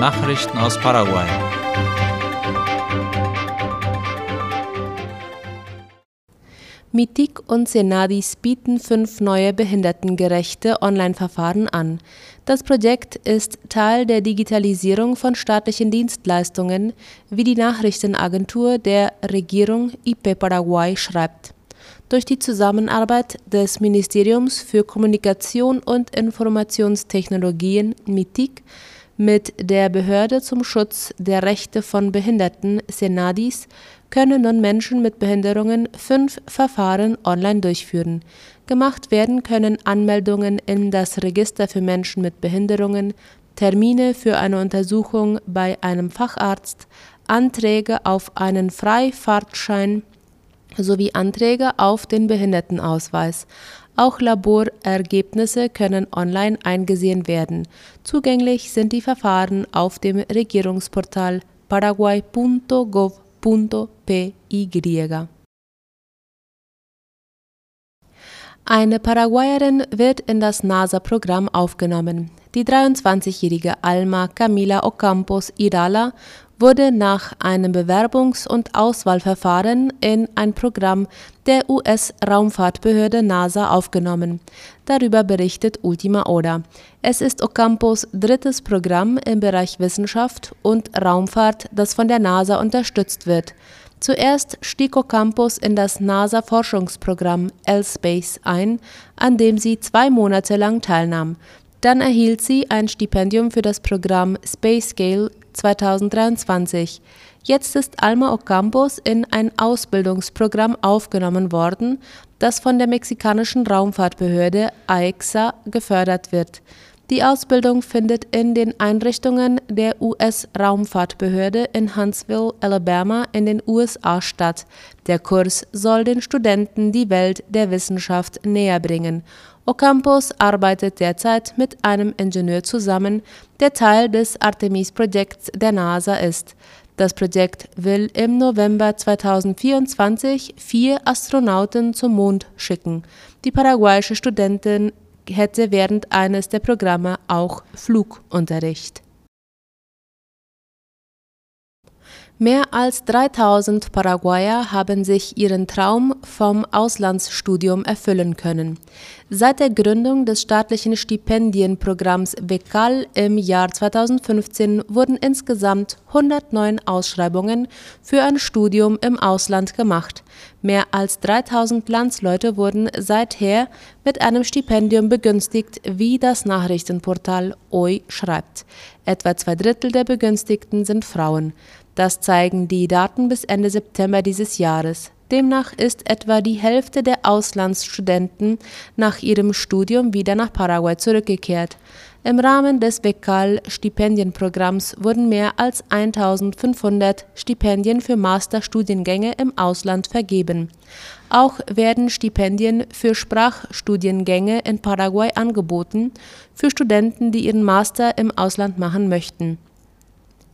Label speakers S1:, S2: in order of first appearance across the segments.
S1: Nachrichten aus Paraguay.
S2: MITIC und Senadis bieten fünf neue behindertengerechte Online-Verfahren an. Das Projekt ist Teil der Digitalisierung von staatlichen Dienstleistungen, wie die Nachrichtenagentur der Regierung IP Paraguay schreibt. Durch die Zusammenarbeit des Ministeriums für Kommunikation und Informationstechnologien MITIC mit der Behörde zum Schutz der Rechte von Behinderten Senadis können nun Menschen mit Behinderungen fünf Verfahren online durchführen. Gemacht werden können Anmeldungen in das Register für Menschen mit Behinderungen, Termine für eine Untersuchung bei einem Facharzt, Anträge auf einen Freifahrtschein sowie Anträge auf den Behindertenausweis. Auch Laborergebnisse können online eingesehen werden. Zugänglich sind die Verfahren auf dem Regierungsportal paraguay.gov Py. Eine Paraguayerin wird in das NASA-Programm aufgenommen. Die 23-jährige Alma Camila Ocampos Irala wurde nach einem Bewerbungs- und Auswahlverfahren in ein Programm der US-Raumfahrtbehörde NASA aufgenommen. Darüber berichtet Ultima Oda. Es ist Ocampos drittes Programm im Bereich Wissenschaft und Raumfahrt, das von der NASA unterstützt wird. Zuerst stieg Ocampos in das NASA-Forschungsprogramm L-Space ein, an dem sie zwei Monate lang teilnahm. Dann erhielt sie ein Stipendium für das Programm Space Scale 2023. Jetzt ist Alma Ocampos in ein Ausbildungsprogramm aufgenommen worden, das von der mexikanischen Raumfahrtbehörde AEXA gefördert wird. Die Ausbildung findet in den Einrichtungen der US-Raumfahrtbehörde in Huntsville, Alabama in den USA statt. Der Kurs soll den Studenten die Welt der Wissenschaft näherbringen Ocampos arbeitet derzeit mit einem Ingenieur zusammen, der Teil des Artemis-Projekts der NASA ist. Das Projekt will im November 2024 vier Astronauten zum Mond schicken. Die paraguayische Studentin hätte während eines der Programme auch Flugunterricht. Mehr als 3000 Paraguayer haben sich ihren Traum vom Auslandsstudium erfüllen können. Seit der Gründung des staatlichen Stipendienprogramms VECAL im Jahr 2015 wurden insgesamt 109 Ausschreibungen für ein Studium im Ausland gemacht. Mehr als 3000 Landsleute wurden seither mit einem Stipendium begünstigt, wie das Nachrichtenportal OI schreibt. Etwa zwei Drittel der Begünstigten sind Frauen. Das zeigen die Daten bis Ende September dieses Jahres. Demnach ist etwa die Hälfte der Auslandsstudenten nach ihrem Studium wieder nach Paraguay zurückgekehrt. Im Rahmen des Bekal-Stipendienprogramms wurden mehr als 1500 Stipendien für Masterstudiengänge im Ausland vergeben. Auch werden Stipendien für Sprachstudiengänge in Paraguay angeboten, für Studenten, die ihren Master im Ausland machen möchten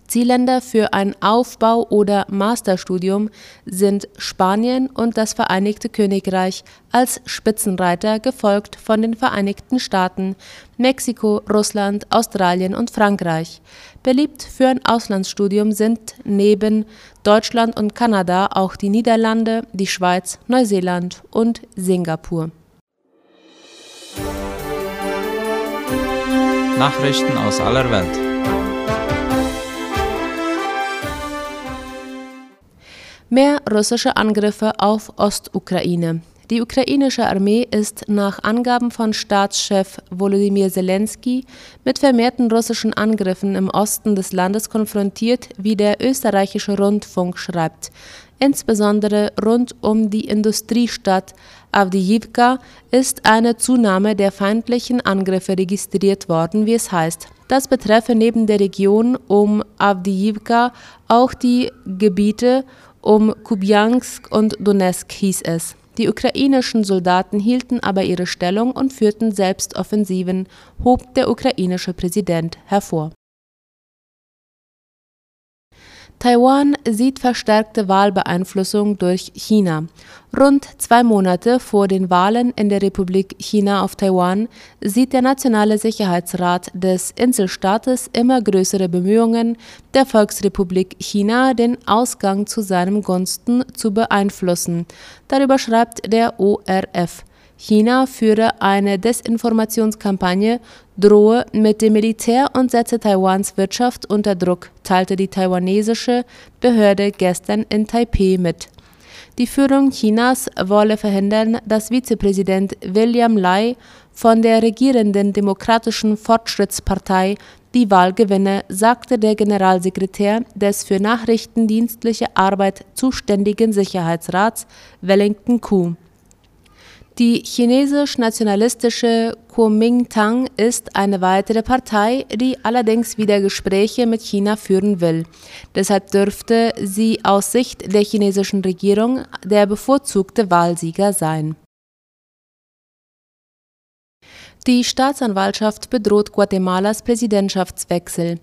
S2: Zielländer für ein Aufbau- oder Masterstudium sind Spanien und das Vereinigte Königreich als Spitzenreiter, gefolgt von den Vereinigten Staaten, Mexiko, Russland, Australien und Frankreich. Beliebt für ein Auslandsstudium sind neben Deutschland und Kanada auch die Niederlande, die Schweiz, Neuseeland und Singapur.
S1: Nachrichten aus aller Welt.
S2: Mehr russische Angriffe auf Ostukraine. Die ukrainische Armee ist nach Angaben von Staatschef Volodymyr Zelensky mit vermehrten russischen Angriffen im Osten des Landes konfrontiert, wie der österreichische Rundfunk schreibt. Insbesondere rund um die Industriestadt Avdiivka ist eine Zunahme der feindlichen Angriffe registriert worden, wie es heißt. Das betreffe neben der Region um Avdiivka auch die Gebiete um Kubjansk und Donetsk hieß es. Die ukrainischen Soldaten hielten aber ihre Stellung und führten selbst Offensiven, hob der ukrainische Präsident hervor Taiwan sieht verstärkte Wahlbeeinflussung durch China. Rund zwei Monate vor den Wahlen in der Republik China auf Taiwan sieht der Nationale Sicherheitsrat des Inselstaates immer größere Bemühungen der Volksrepublik China, den Ausgang zu seinem Gunsten zu beeinflussen. Darüber schreibt der ORF. China führe eine Desinformationskampagne, drohe mit dem Militär und setze Taiwans Wirtschaft unter Druck, teilte die taiwanesische Behörde gestern in Taipeh mit. Die Führung Chinas wolle verhindern, dass Vizepräsident William Lai von der regierenden Demokratischen Fortschrittspartei die Wahl gewinne, sagte der Generalsekretär des für nachrichtendienstliche Arbeit zuständigen Sicherheitsrats Wellington Koo. Die chinesisch-nationalistische Kuomintang ist eine weitere Partei, die allerdings wieder Gespräche mit China führen will. Deshalb dürfte sie aus Sicht der chinesischen Regierung der bevorzugte Wahlsieger sein. Die Staatsanwaltschaft bedroht Guatemalas Präsidentschaftswechsel.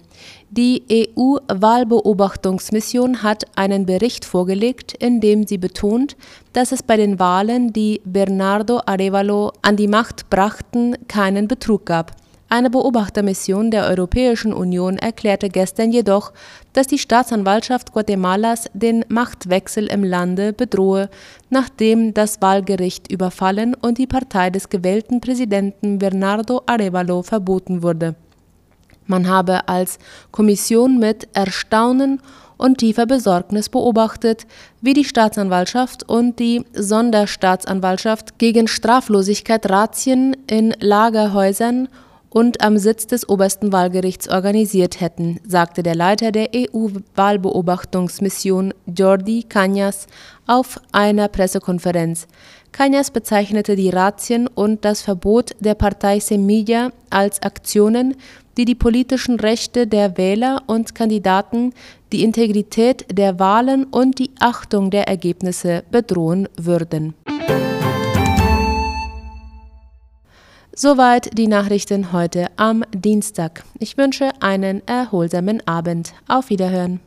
S2: Die EU-Wahlbeobachtungsmission hat einen Bericht vorgelegt, in dem sie betont, dass es bei den Wahlen, die Bernardo Arevalo an die Macht brachten, keinen Betrug gab. Eine Beobachtermission der Europäischen Union erklärte gestern jedoch, dass die Staatsanwaltschaft Guatemalas den Machtwechsel im Lande bedrohe, nachdem das Wahlgericht überfallen und die Partei des gewählten Präsidenten Bernardo Arevalo verboten wurde. Man habe als Kommission mit Erstaunen und tiefer Besorgnis beobachtet, wie die Staatsanwaltschaft und die Sonderstaatsanwaltschaft gegen Straflosigkeit Razzien in Lagerhäusern und am Sitz des obersten Wahlgerichts organisiert hätten, sagte der Leiter der EU-Wahlbeobachtungsmission Jordi Cañas auf einer Pressekonferenz. Cañas bezeichnete die Razzien und das Verbot der Partei Semilla als Aktionen, die die politischen Rechte der Wähler und Kandidaten, die Integrität der Wahlen und die Achtung der Ergebnisse bedrohen würden. Soweit die Nachrichten heute am Dienstag. Ich wünsche einen erholsamen Abend. Auf Wiederhören.